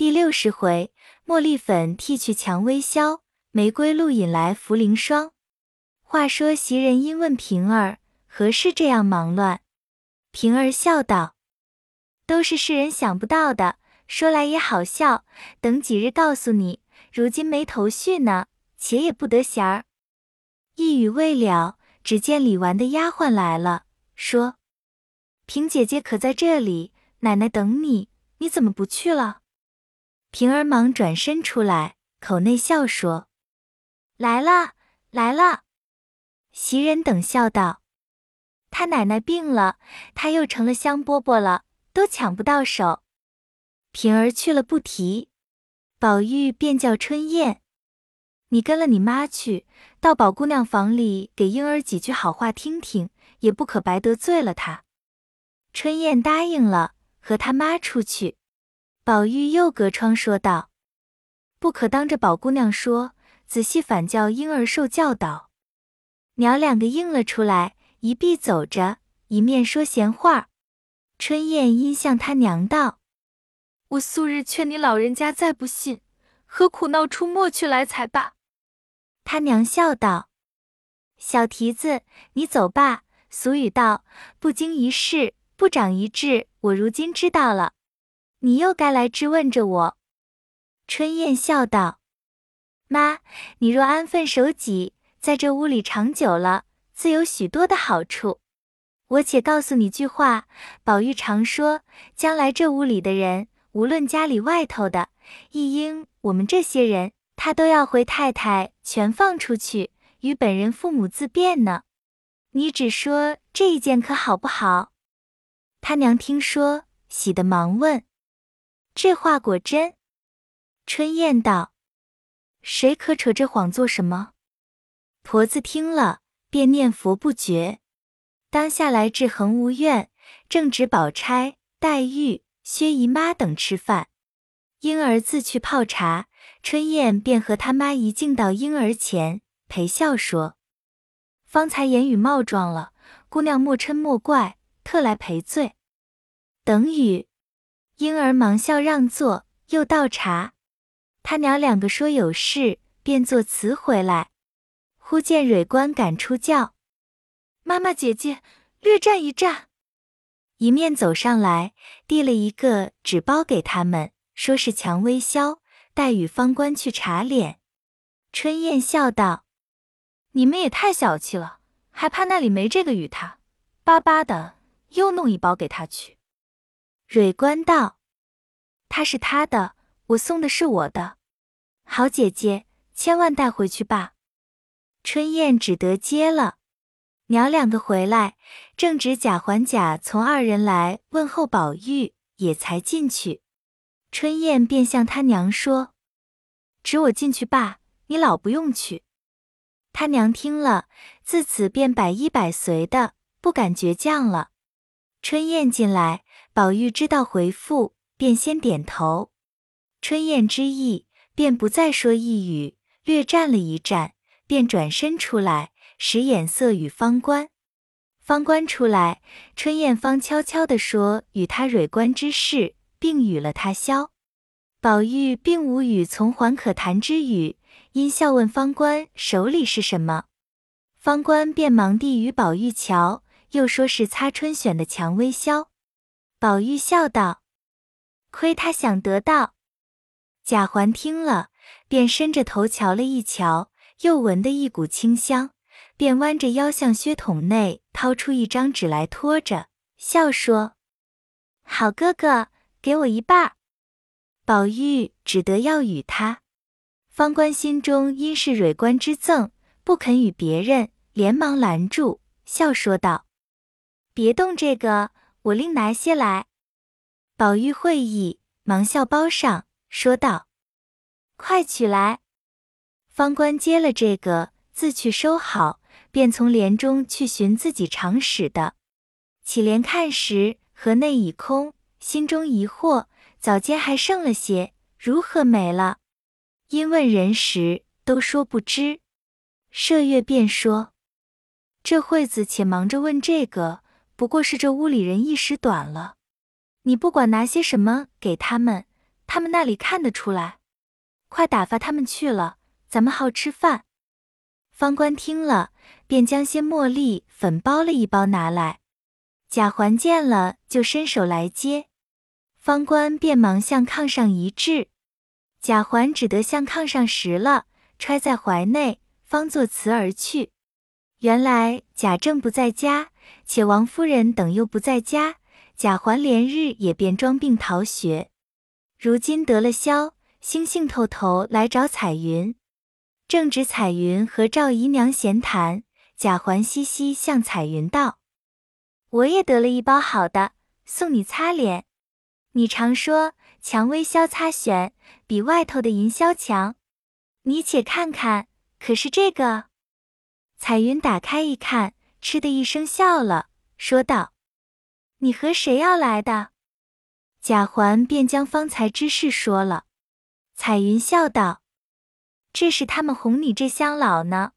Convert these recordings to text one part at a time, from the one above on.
第六十回，茉莉粉剃去蔷薇消，玫瑰露引来茯苓霜。话说袭人因问平儿何事这样忙乱，平儿笑道：“都是世人想不到的，说来也好笑。等几日告诉你。如今没头绪呢，且也不得闲儿。”一语未了，只见李纨的丫鬟来了，说：“平姐姐可在这里？奶奶等你，你怎么不去了？”平儿忙转身出来，口内笑说：“来了，来了。”袭人等笑道：“他奶奶病了，他又成了香饽饽了，都抢不到手。”平儿去了不提，宝玉便叫春燕：“你跟了你妈去，到宝姑娘房里给莺儿几句好话听听，也不可白得罪了她。”春燕答应了，和他妈出去。宝玉又隔窗说道：“不可当着宝姑娘说，仔细反教婴儿受教导。”娘两个应了出来，一臂走着，一面说闲话。春燕因向他娘道：“我素日劝你老人家再不信，何苦闹出没去来才罢？”他娘笑道：“小蹄子，你走吧。俗语道，不经一事不长一智。我如今知道了。”你又该来质问着我。春燕笑道：“妈，你若安分守己，在这屋里长久了，自有许多的好处。我且告诉你句话，宝玉常说，将来这屋里的人，无论家里外头的，一应我们这些人，他都要回太太全放出去，与本人父母自便呢。你只说这一件可好不好？”他娘听说，喜得忙问。这话果真？春燕道：“谁可扯这谎做什么？”婆子听了，便念佛不绝。当下来至恒芜院，正值宝钗、黛玉、薛姨妈等吃饭，婴儿自去泡茶，春燕便和他妈一径到婴儿前，陪笑说：“方才言语冒撞了，姑娘莫嗔莫怪，特来赔罪。”等语。婴儿忙笑让座，又倒茶。他娘两个说有事，便作辞回来。忽见蕊官赶出轿，妈妈姐姐略站一站。一面走上来，递了一个纸包给他们，说是蔷薇消，待与方官去查脸。春燕笑道：“你们也太小气了，还怕那里没这个与他？巴巴的又弄一包给他去。”蕊官道：“他是他的，我送的是我的。好姐姐，千万带回去吧。”春燕只得接了。娘两个回来，正值贾环、贾从二人来问候宝玉，也才进去。春燕便向他娘说：“只我进去罢，你老不用去。”他娘听了，自此便百依百随的，不敢倔强了。春燕进来。宝玉知道回复，便先点头。春燕之意，便不再说一语，略站了一站，便转身出来，使眼色与方官。方官出来，春燕方悄悄地说与他蕊官之事，并与了他消。宝玉并无与从缓可谈之语，因笑问方官手里是什么。方官便忙递与宝玉瞧，又说是擦春选的蔷薇消。宝玉笑道：“亏他想得到。”贾环听了，便伸着头瞧了一瞧，又闻得一股清香，便弯着腰向靴筒内掏出一张纸来托着，笑说：“好哥哥，给我一半。”宝玉只得要与他。方官心中因是蕊官之赠，不肯与别人，连忙拦住，笑说道：“别动这个。”我另拿些来。宝玉会意，忙笑包上，说道：“快取来。”方官接了这个，自去收好，便从帘中去寻自己常使的。起帘看时，盒内已空，心中疑惑：早间还剩了些，如何没了？因问人时，都说不知。麝月便说：“这会子且忙着问这个。”不过是这屋里人一时短了，你不管拿些什么给他们，他们那里看得出来。快打发他们去了，咱们好吃饭。方官听了，便将些茉莉粉包了一包拿来。贾环见了，就伸手来接，方官便忙向炕上一掷，贾环只得向炕上拾了，揣在怀内，方作辞而去。原来贾政不在家，且王夫人等又不在家，贾环连日也便装病逃学。如今得了消，兴兴透头来找彩云。正值彩云和赵姨娘闲谈，贾环嘻嘻向彩云道：“我也得了一包好的，送你擦脸。你常说蔷薇消擦选比外头的银消强，你且看看，可是这个？”彩云打开一看，嗤的一声笑了，说道：“你和谁要来的？”贾环便将方才之事说了。彩云笑道：“这是他们哄你这乡老呢，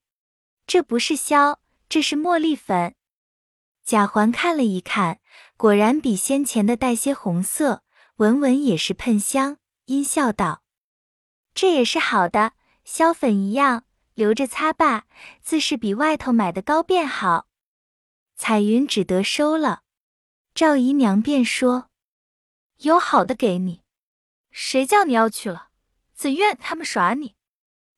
这不是消，这是茉莉粉。”贾环看了一看，果然比先前的带些红色，闻闻也是喷香，阴笑道：“这也是好的，消粉一样。”留着擦吧，自是比外头买的高便好。彩云只得收了。赵姨娘便说：“有好的给你，谁叫你要去了？怎怨他们耍你？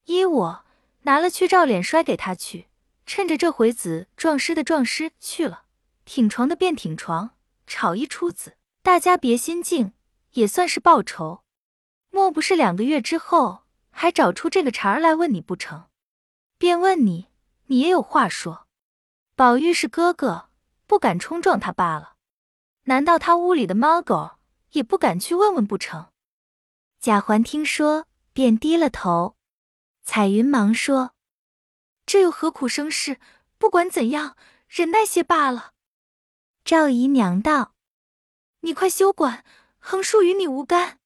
依我拿了去照脸摔给他去。趁着这回子撞尸的撞尸去了，挺床的便挺床，吵一出子，大家别心静，也算是报仇。莫不是两个月之后还找出这个茬儿来问你不成？”便问你，你也有话说。宝玉是哥哥，不敢冲撞他罢了。难道他屋里的猫狗也不敢去问问不成？贾环听说，便低了头。彩云忙说：“这又何苦生事？不管怎样，忍耐些罢了。”赵姨娘道：“你快休管，横竖与你无干。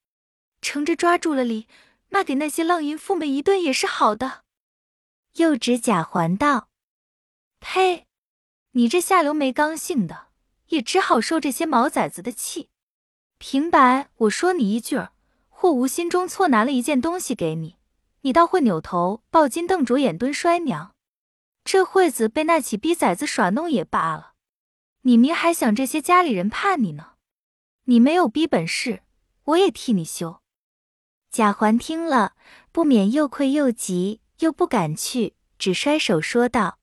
乘着抓住了理，骂给那些浪淫妇们一顿也是好的。”又指贾环道：“呸！你这下流没刚性的，也只好受这些毛崽子的气。平白我说你一句儿，或无心中错拿了一件东西给你，你倒会扭头抱金瞪着眼蹲摔娘。这会子被那起逼崽子耍弄也罢了，你明还想这些家里人怕你呢。你没有逼本事，我也替你羞。”贾环听了，不免又愧又急。又不敢去，只摔手说道：“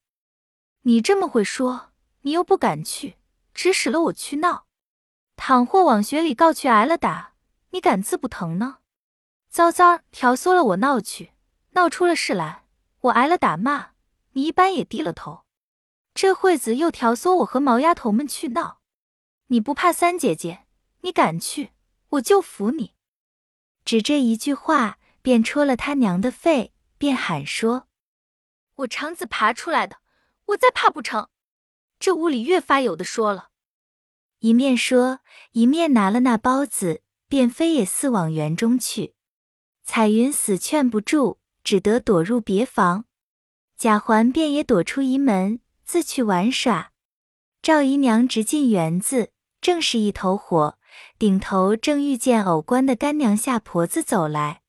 你这么会说，你又不敢去，指使了我去闹。倘或往学里告去挨了打，你敢自不疼呢？糟糟挑唆了我闹去，闹出了事来，我挨了打骂，你一般也低了头。这会子又挑唆我和毛丫头们去闹，你不怕三姐姐？你敢去，我就服你。”只这一句话，便戳了他娘的肺。便喊说：“我肠子爬出来的，我再怕不成？”这屋里越发有的说了，一面说，一面拿了那包子，便飞也似往园中去。彩云死劝不住，只得躲入别房。贾环便也躲出一门，自去玩耍。赵姨娘直进园子，正是一头火，顶头正遇见偶官的干娘夏婆子走来。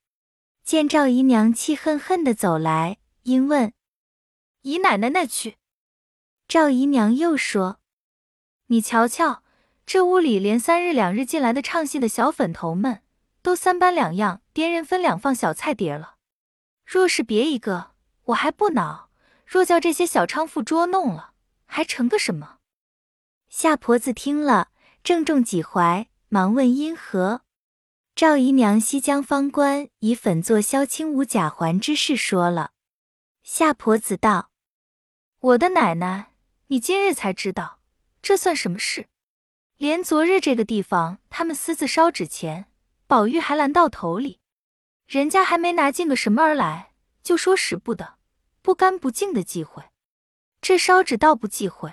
见赵姨娘气恨恨的走来，因问：“姨奶奶那去？”赵姨娘又说：“你瞧瞧，这屋里连三日两日进来的唱戏的小粉头们，都三班两样，掂人分两放小菜碟了。若是别一个，我还不恼；若叫这些小娼妇捉弄了，还成个什么？”夏婆子听了，正中几怀，忙问因何。赵姨娘西将方官以粉做萧清武贾环之事说了。夏婆子道：“我的奶奶，你今日才知道，这算什么事？连昨日这个地方他们私自烧纸钱，宝玉还拦到头里，人家还没拿进个什么儿来，就说使不得，不干不净的忌讳。这烧纸倒不忌讳，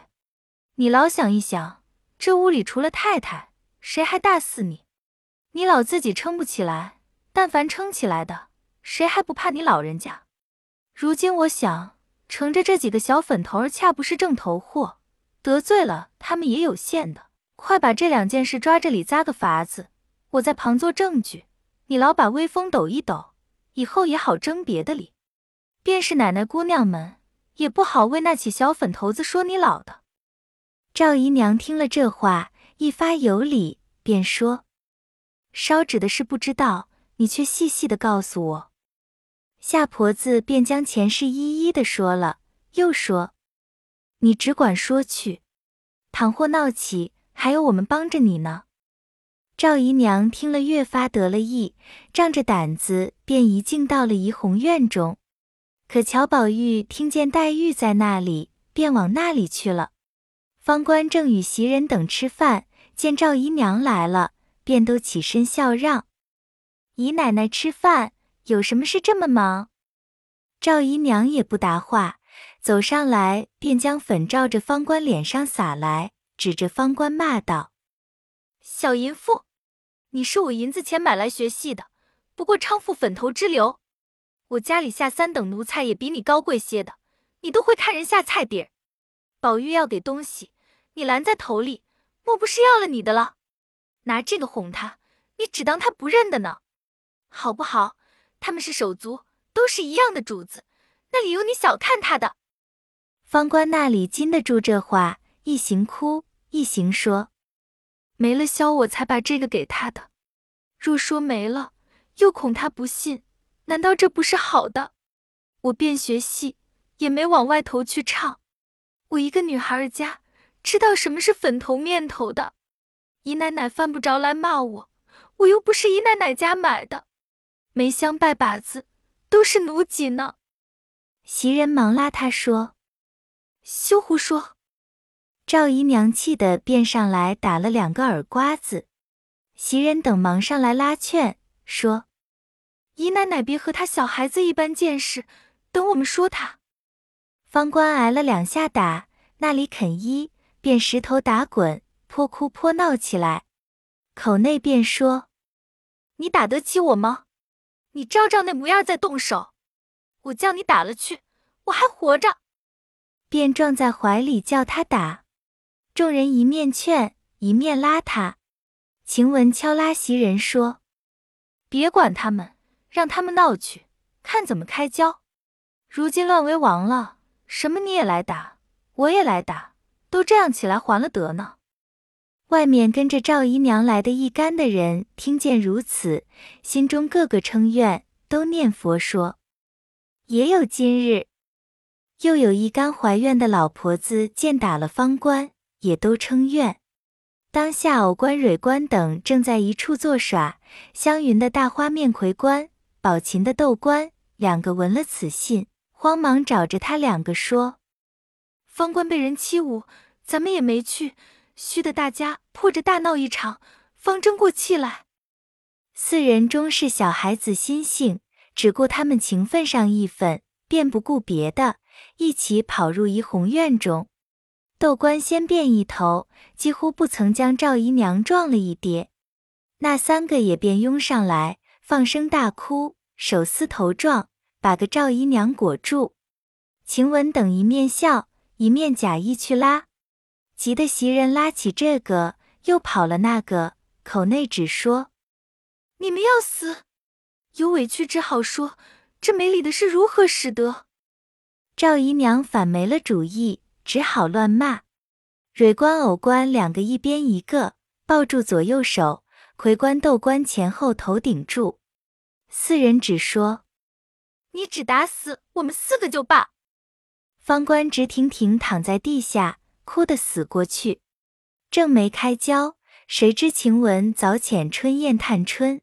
你老想一想，这屋里除了太太，谁还大似你？”你老自己撑不起来，但凡撑起来的，谁还不怕你老人家？如今我想，乘着这几个小粉头儿，恰不是正头货，得罪了他们也有限的。快把这两件事抓着理扎个法子，我在旁做证据，你老把威风抖一抖，以后也好争别的理。便是奶奶姑娘们，也不好为那起小粉头子说你老的。赵姨娘听了这话，一发有理，便说：“烧纸的事不知道，你却细细的告诉我。”夏婆子便将前事一一的说了，又说：“你只管说去，倘或闹起，还有我们帮着你呢。”赵姨娘听了，越发得了意，仗着胆子，便一径到了怡红院中。可乔宝玉听见黛玉在那里，便往那里去了。方官正与袭人等吃饭，见赵姨娘来了，便都起身笑让：“姨奶奶吃饭，有什么事这么忙？”赵姨娘也不答话，走上来便将粉照着方官脸上撒来，指着方官骂道：“小淫妇！”你是我银子钱买来学戏的，不过娼妇粉头之流。我家里下三等奴才也比你高贵些的，你都会看人下菜碟。宝玉要给东西，你拦在头里，莫不是要了你的了？拿这个哄他，你只当他不认得呢，好不好？他们是手足，都是一样的主子，那里有你小看他的？方官那里禁得住这话，一行哭，一行说。没了消，我才把这个给他的。若说没了，又恐他不信。难道这不是好的？我便学戏，也没往外头去唱。我一个女孩家，知道什么是粉头面头的。姨奶奶犯不着来骂我，我又不是姨奶奶家买的。梅香拜把子，都是奴籍呢。袭人忙拉他说：“休胡说。”赵姨娘气的便上来打了两个耳瓜子，袭人等忙上来拉劝，说：“姨奶奶别和他小孩子一般见识，等我们说他。”方官挨了两下打，那里肯依，便石头打滚，泼哭泼闹起来，口内便说：“你打得起我吗？你照照那模样再动手，我叫你打了去，我还活着。”便撞在怀里叫他打。众人一面劝，一面拉他。晴雯敲拉袭人说：“别管他们，让他们闹去，看怎么开交。如今乱为王了，什么你也来打，我也来打，都这样起来还了得呢。”外面跟着赵姨娘来的一干的人，听见如此，心中个个称怨，都念佛说：“也有今日。”又有一干怀怨的老婆子，见打了方官。也都称怨。当下藕官、蕊官等正在一处作耍，湘云的大花面魁官、宝琴的豆官两个闻了此信，慌忙找着他两个说：“方官被人欺侮，咱们也没去，须的大家破着大闹一场，方争过气来。”四人终是小孩子心性，只顾他们情分上义愤，便不顾别的，一起跑入怡红院中。窦官先变一头，几乎不曾将赵姨娘撞了一跌。那三个也便拥上来，放声大哭，手撕头撞，把个赵姨娘裹住。晴雯等一面笑，一面假意去拉，急得袭人拉起这个，又跑了那个，口内只说：“你们要死！有委屈只好说，这没理的是如何使得？”赵姨娘反没了主意。只好乱骂，蕊官、藕官两个一边一个抱住左右手，魁官、豆官前后头顶住，四人只说：“你只打死我们四个就罢。”方官直挺挺躺在地下，哭得死过去。正没开交，谁知晴雯早遣春燕、探春，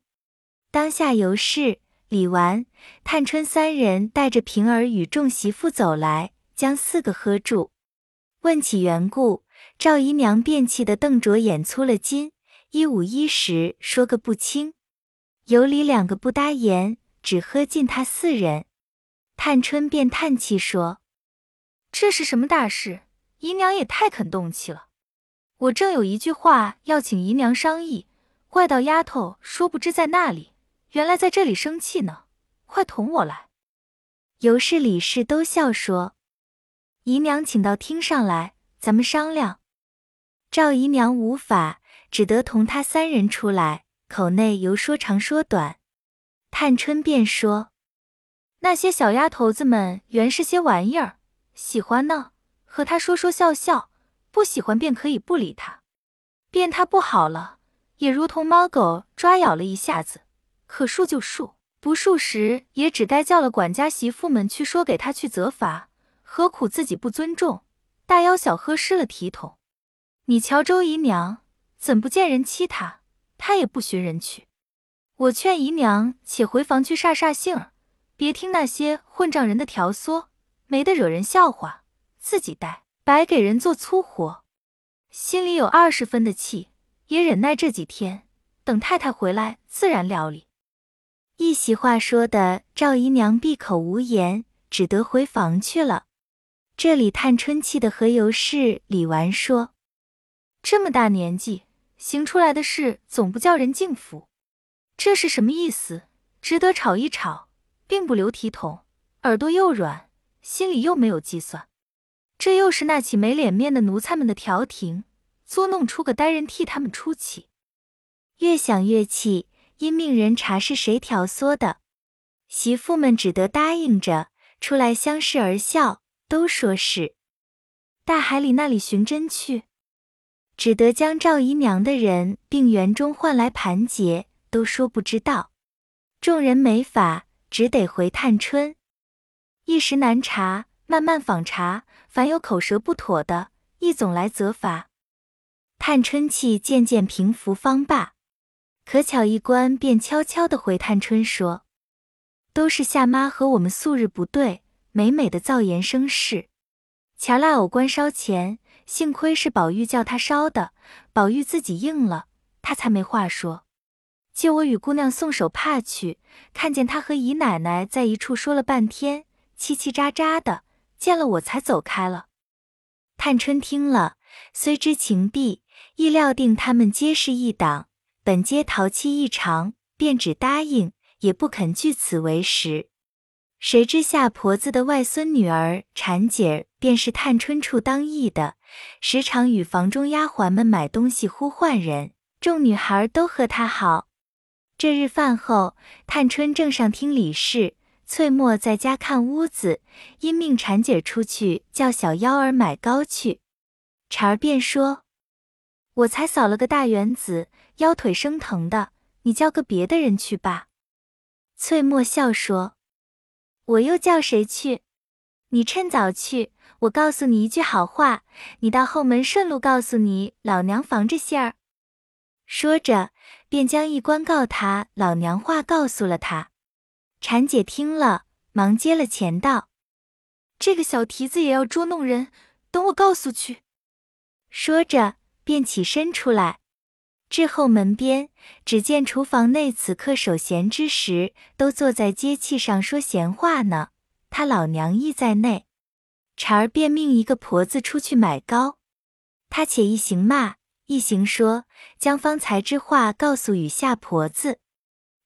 当下尤氏、李纨、探春三人带着平儿与众媳妇走来，将四个喝住。问起缘故，赵姨娘便气得瞪着眼，粗了筋，一五一十说个不清。尤里两个不搭言，只喝尽他四人。探春便叹气说：“这是什么大事？姨娘也太肯动气了。我正有一句话要请姨娘商议，怪道丫头说不知在那里，原来在这里生气呢。快同我来。”尤氏、李氏都笑说。姨娘，请到厅上来，咱们商量。赵姨娘无法，只得同他三人出来，口内由说长说短，探春便说：“那些小丫头子们原是些玩意儿，喜欢呢，和他说说笑笑；不喜欢便可以不理他。便他不好了，也如同猫狗抓咬了一下子，可恕就恕，不恕时也只该叫了管家媳妇们去说给他去责罚。何苦自己不尊重，大吆小喝失了体统？你瞧周姨娘怎不见人欺她，她也不寻人去。”我劝姨娘且回房去煞煞性儿，别听那些混账人的挑唆，没得惹人笑话，自己带白给人做粗活，心里有二十分的气，也忍耐这几天，等太太回来自然料理。一席话说的赵姨娘闭口无言，只得回房去了。这里探春气的何尤氏、李纨说：“这么大年纪，行出来的事总不叫人敬服。”这是什么意思？值得吵一吵，并不留体统，耳朵又软，心里又没有计算。这又是那起没脸面的奴才们的调停，作弄出个呆人替他们出气。越想越气，因命人查是谁挑唆的，媳妇们只得答应着出来相视而笑，都说是。大海里那里寻真去，只得将赵姨娘的人并园中唤来盘结。都说不知道，众人没法，只得回探春。一时难查，慢慢访查，凡有口舌不妥的，亦总来责罚。探春气渐渐平服，方罢。可巧一官便悄悄的回探春说：“都是夏妈和我们素日不对，美美的造言生事。前来偶官烧钱，幸亏是宝玉叫他烧的，宝玉自己应了，他才没话说。”借我与姑娘送手帕去，看见他和姨奶奶在一处说了半天，叽叽喳喳的，见了我才走开了。探春听了，虽知情弊，亦料定他们皆是一党，本皆淘气异常，便只答应，也不肯据此为实。谁知夏婆子的外孙女儿婵姐儿，便是探春处当义的，时常与房中丫鬟们买东西，呼唤人，众女孩都和她好。这日饭后，探春正上厅理事，翠墨在家看屋子，因命婵姐出去叫小幺儿买糕去。婵儿便说：“我才扫了个大园子，腰腿生疼的，你叫个别的人去吧。”翠墨笑说：“我又叫谁去？你趁早去，我告诉你一句好话，你到后门顺路告诉你老娘防着些儿。”说着。便将一官告他老娘话告诉了他，婵姐听了，忙接了钱道：“这个小蹄子也要捉弄人，等我告诉去。”说着便起身出来，至后门边，只见厨房内此刻守闲之时，都坐在阶器上说闲话呢。他老娘亦在内，婵儿便命一个婆子出去买糕，他且一行骂。一行说，将方才之话告诉与夏婆子。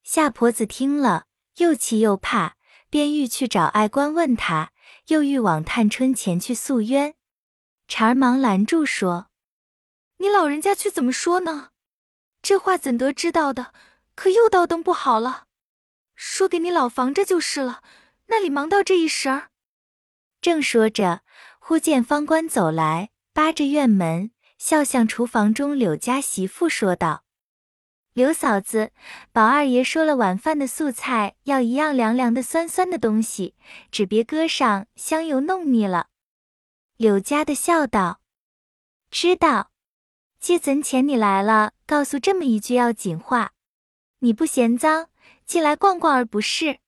夏婆子听了，又气又怕，便欲去找爱官问他，又欲往探春前去诉冤。茬儿忙拦住说：“你老人家去怎么说呢？这话怎得知道的？可又倒登不好了。说给你老防着就是了。那里忙到这一时儿？”正说着，忽见方官走来，扒着院门。笑向厨房中柳家媳妇说道：“刘嫂子，宝二爷说了，晚饭的素菜要一样凉凉的、酸酸的东西，只别搁上香油弄腻了。”柳家的笑道：“知道。借怎遣你来了，告诉这么一句要紧话。你不嫌脏，进来逛逛而不是？”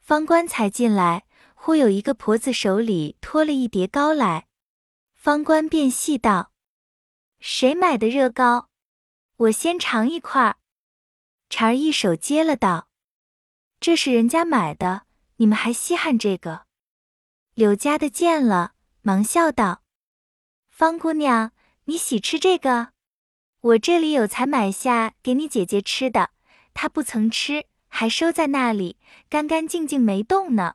方官才进来，忽有一个婆子手里托了一碟糕来，方官便细道。谁买的热糕？我先尝一块儿。茬儿一手接了道：“这是人家买的，你们还稀罕这个？”柳家的见了，忙笑道：“方姑娘，你喜吃这个？我这里有才买下给你姐姐吃的，她不曾吃，还收在那里，干干净净没动呢。”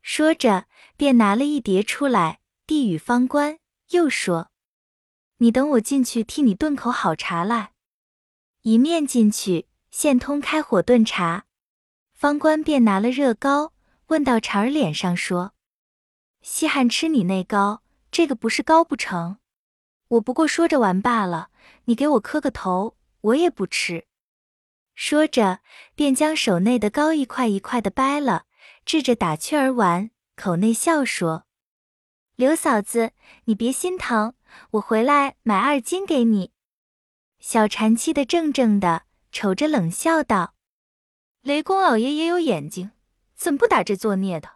说着，便拿了一碟出来，递与方官，又说。你等我进去替你炖口好茶来。一面进去，现通开火炖茶。方官便拿了热糕，问到茬儿脸上说：“稀罕吃你那糕，这个不是糕不成？我不过说着玩罢了，你给我磕个头，我也不吃。”说着，便将手内的糕一块一块的掰了，掷着打趣儿玩，口内笑说：“刘嫂子，你别心疼，我回来买二斤给你。”小蝉气得怔怔的，瞅着冷笑道：“雷公老爷也有眼睛，怎不打这作孽的？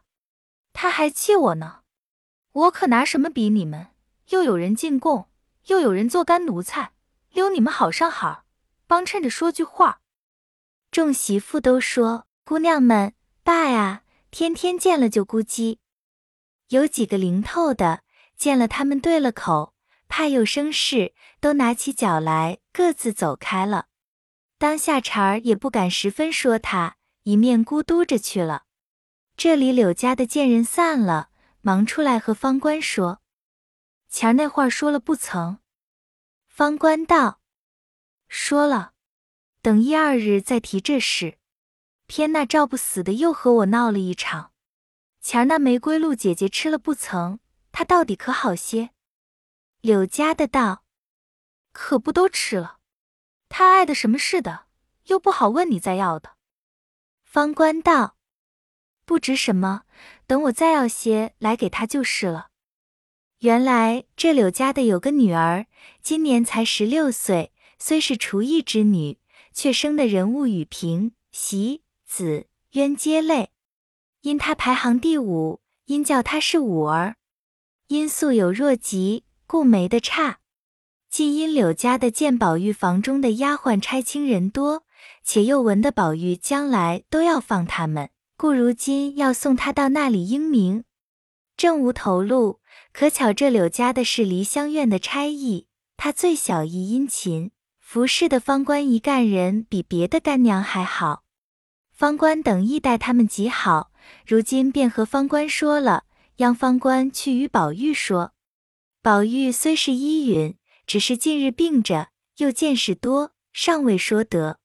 他还气我呢，我可拿什么比你们？又有人进贡，又有人做干奴才，留你们好上好，帮衬着说句话。”众媳妇都说：“姑娘们，爸呀，天天见了就咕叽。”有几个灵透的，见了他们对了口，怕又生事，都拿起脚来，各自走开了。当下茬儿也不敢十分说他，一面咕嘟着去了。这里柳家的见人散了，忙出来和方官说：“前儿那话说了不曾？”方官道：“说了。”等一二日再提这事，偏那赵不死的又和我闹了一场。前儿那玫瑰露姐姐吃了不曾？她到底可好些？柳家的道，可不都吃了。他爱的什么似的，又不好问你再要的。方官道，不值什么，等我再要些来给他就是了。原来这柳家的有个女儿，今年才十六岁，虽是厨艺之女。却生的人物与平、喜、子、渊皆类，因他排行第五，因叫他是五儿。因素有弱疾，故没得差。近因柳家的见宝玉房中的丫鬟差清人多，且又闻得宝玉将来都要放他们，故如今要送他到那里英明，正无头路。可巧这柳家的是梨香院的差役，他最小亦殷勤。服侍的方官一干人比别的干娘还好，方官等亦待他们极好。如今便和方官说了，央方官去与宝玉说。宝玉虽是依允，只是近日病着，又见识多，尚未说得。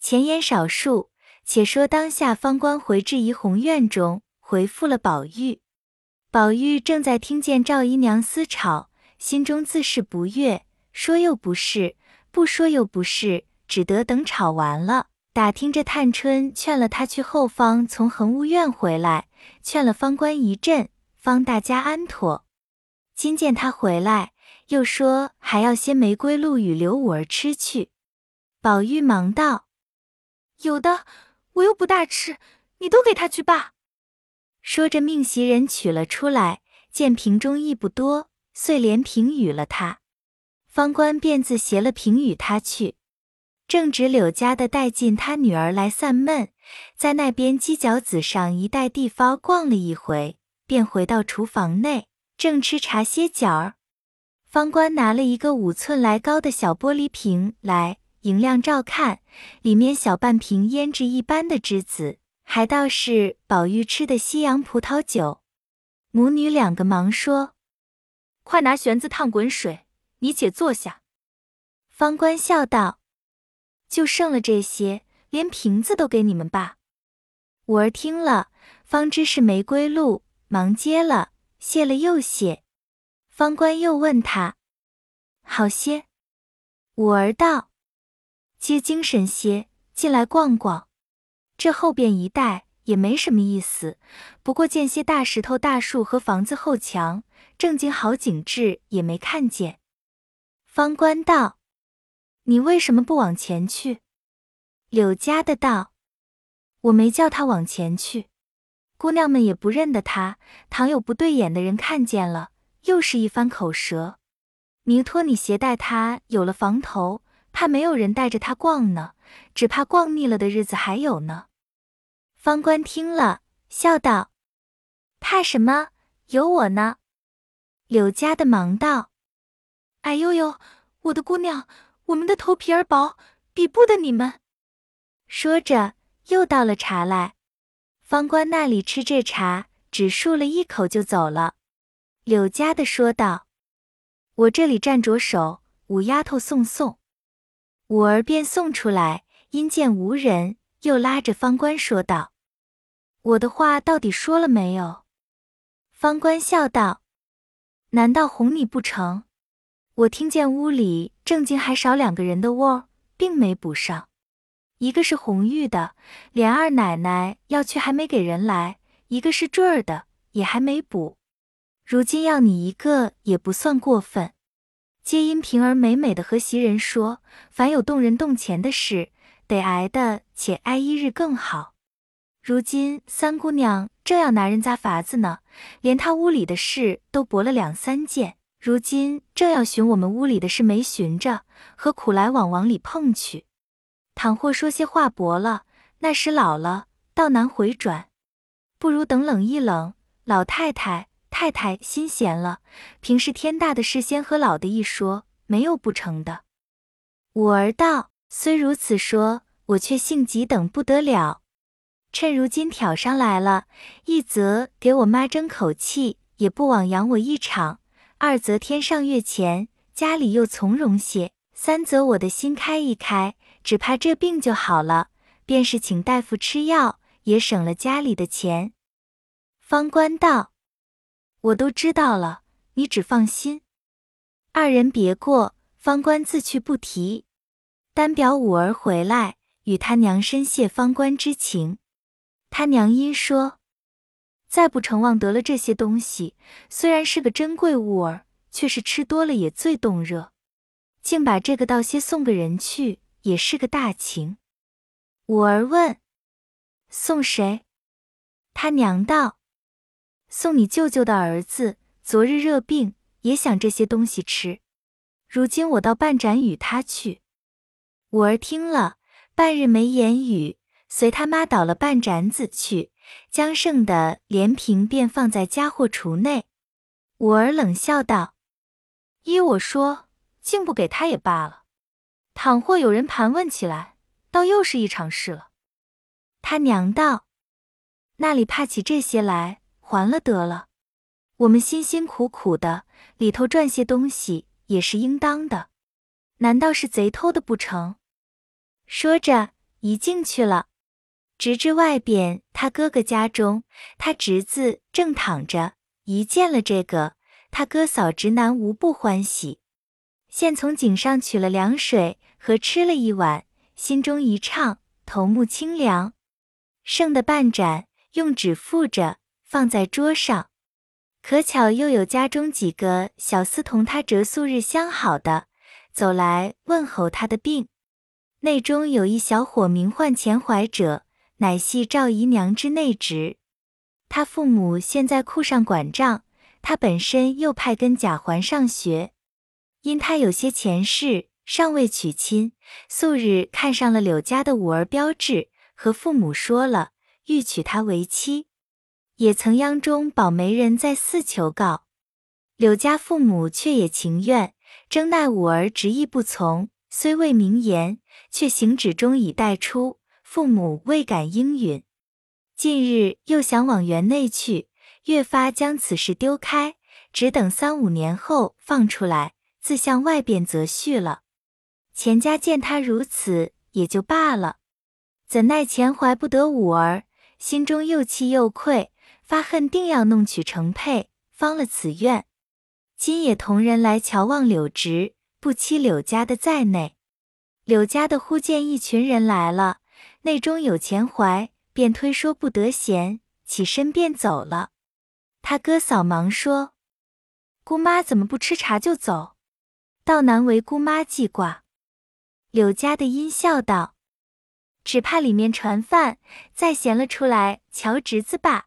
前言少述，且说当下方官回至怡红院中，回复了宝玉。宝玉正在听见赵姨娘私吵，心中自是不悦，说又不是。不说又不是，只得等吵完了，打听着探春劝了他去后方从恒芜院回来，劝了方官一阵，方大家安妥。今见他回来，又说还要些玫瑰露与刘五儿吃去。宝玉忙道：“有的，我又不大吃，你都给他去罢。”说着命袭人取了出来，见瓶中亦不多，遂连瓶与了他。方官便自携了瓶与他去，正值柳家的带进他女儿来散闷，在那边犄角子上一带地方逛了一回，便回到厨房内，正吃茶歇脚儿。方官拿了一个五寸来高的小玻璃瓶来，迎亮照看，里面小半瓶胭脂一般的栀子，还倒是宝玉吃的西洋葡萄酒。母女两个忙说：“快拿玄子烫滚水。”你且坐下。方官笑道：“就剩了这些，连瓶子都给你们吧。”五儿听了，方知是玫瑰露，忙接了，谢了又谢。方官又问他：“好些？”五儿道：“皆精神些，进来逛逛。这后边一带也没什么意思，不过见些大石头、大树和房子后墙，正经好景致也没看见。”方官道：“你为什么不往前去？”柳家的道：“我没叫他往前去，姑娘们也不认得他。倘有不对眼的人看见了，又是一番口舌。明托你携带他，有了房头，怕没有人带着他逛呢，只怕逛腻了的日子还有呢。”方官听了，笑道：“怕什么？有我呢。”柳家的忙道。哎呦呦，我的姑娘，我们的头皮儿薄，比不得你们。说着，又倒了茶来。方官那里吃这茶，只漱了一口就走了。柳家的说道：“我这里站着手，五丫头送送。”五儿便送出来，因见无人，又拉着方官说道：“我的话到底说了没有？”方官笑道：“难道哄你不成？我听见屋里正经还少两个人的窝，并没补上。一个是红玉的，连二奶奶要去还没给人来；一个是坠儿的，也还没补。如今要你一个，也不算过分。皆因平儿美美的和袭人说，凡有动人动钱的事，得挨的且挨一日更好。如今三姑娘正要拿人家法子呢。”连她屋里的事都驳了两三件，如今正要寻我们屋里的事没寻着，何苦来往往里碰去？倘或说些话薄了，那时老了，倒难回转。不如等冷一冷，老太太、太太心闲了，平时天大的事先和老的一说，没有不成的。五儿道：虽如此说，我却性急等不得了。趁如今挑上来了，一则给我妈争口气，也不枉养我一场；二则天上月前，家里又从容些；三则我的心开一开，只怕这病就好了，便是请大夫吃药，也省了家里的钱。方官道：“我都知道了，你只放心。”二人别过，方官自去不提，单表五儿回来，与他娘深谢方官之情。他娘因说：“再不成忘得了这些东西，虽然是个珍贵物儿，却是吃多了也最动热。竟把这个道些送个人去，也是个大情。”五儿问：“送谁？”他娘道：“送你舅舅的儿子，昨日热病，也想这些东西吃。如今我到半盏与他去。”五儿听了，半日没言语。随他妈倒了半盏子去，将剩的连瓶便放在家伙橱内。五儿冷笑道：“依我说，竟不给他也罢了。倘或有人盘问起来，倒又是一场事了。”他娘道：“那里怕起这些来？还了得了。我们辛辛苦苦的，里头赚些东西也是应当的。难道是贼偷的不成？”说着，一进去了。直至外边，他哥哥家中，他侄子正躺着。一见了这个，他哥嫂直男无不欢喜。现从井上取了凉水，和吃了一碗，心中一畅，头目清凉。剩的半盏，用纸覆着，放在桌上。可巧又有家中几个小厮同他折素日相好的，走来问候他的病。内中有一小伙名唤钱怀者。乃系赵姨娘之内侄，他父母现在库上管账，他本身又派跟贾环上学，因他有些前世尚未娶亲，素日看上了柳家的五儿标志，和父母说了，欲娶她为妻，也曾央中保媒人在寺求告，柳家父母却也情愿，争奈五儿执意不从，虽未明言，却行止中已带出。父母未敢应允，近日又想往园内去，越发将此事丢开，只等三五年后放出来，自向外边择婿了。钱家见他如此，也就罢了，怎奈钱怀不得五儿，心中又气又愧，发恨，定要弄取成配，方了此愿。今也同人来瞧望柳直，不期柳家的在内。柳家的忽见一群人来了。内中有钱怀，便推说不得闲，起身便走了。他哥嫂忙说：“姑妈怎么不吃茶就走？倒难为姑妈记挂。”柳家的阴笑道：“只怕里面传饭，再闲了出来瞧侄子吧。”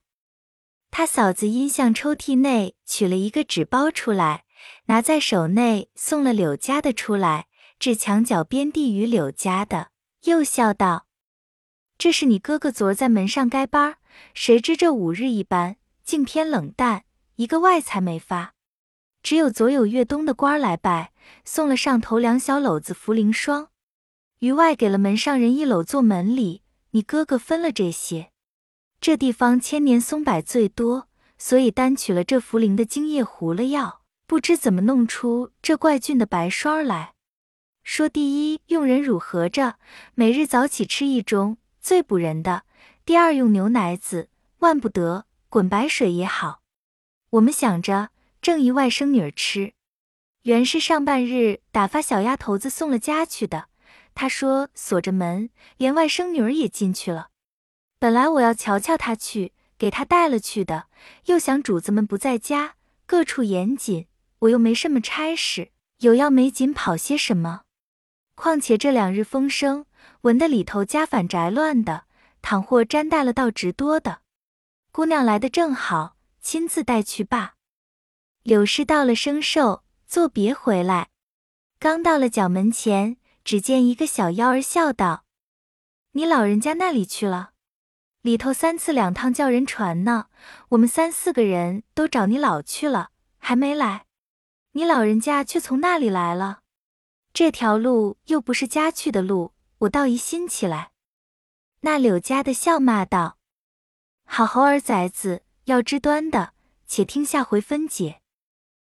他嫂子因向抽屉内取了一个纸包出来，拿在手内送了柳家的出来，至墙角边递与柳家的，又笑道。这是你哥哥昨儿在门上该班，谁知这五日一班，竟偏冷淡，一个外财没发。只有昨有越东的官来拜，送了上头两小篓子茯苓霜，余外给了门上人一篓做门礼。你哥哥分了这些。这地方千年松柏最多，所以单取了这茯苓的精液糊了药，不知怎么弄出这怪俊的白霜来。说第一用人乳合着，每日早起吃一盅。最补人的。第二用牛奶子，万不得滚白水也好。我们想着正宜外甥女儿吃，原是上半日打发小丫头子送了家去的。他说锁着门，连外甥女儿也进去了。本来我要瞧瞧他去，给他带了去的，又想主子们不在家，各处严谨，我又没什么差事，有要没紧跑些什么。况且这两日风声，闻得里头家反宅乱的，倘或沾带了，倒直多的。姑娘来的正好。亲自带去罢。柳氏到了生寿，作别回来，刚到了角门前，只见一个小妖儿笑道：“你老人家那里去了？里头三次两趟叫人传呢，我们三四个人都找你老去了，还没来。你老人家却从那里来了？这条路又不是家去的路，我倒疑心起来。”那柳家的笑骂道：“好猴儿崽子！”要知端的，且听下回分解。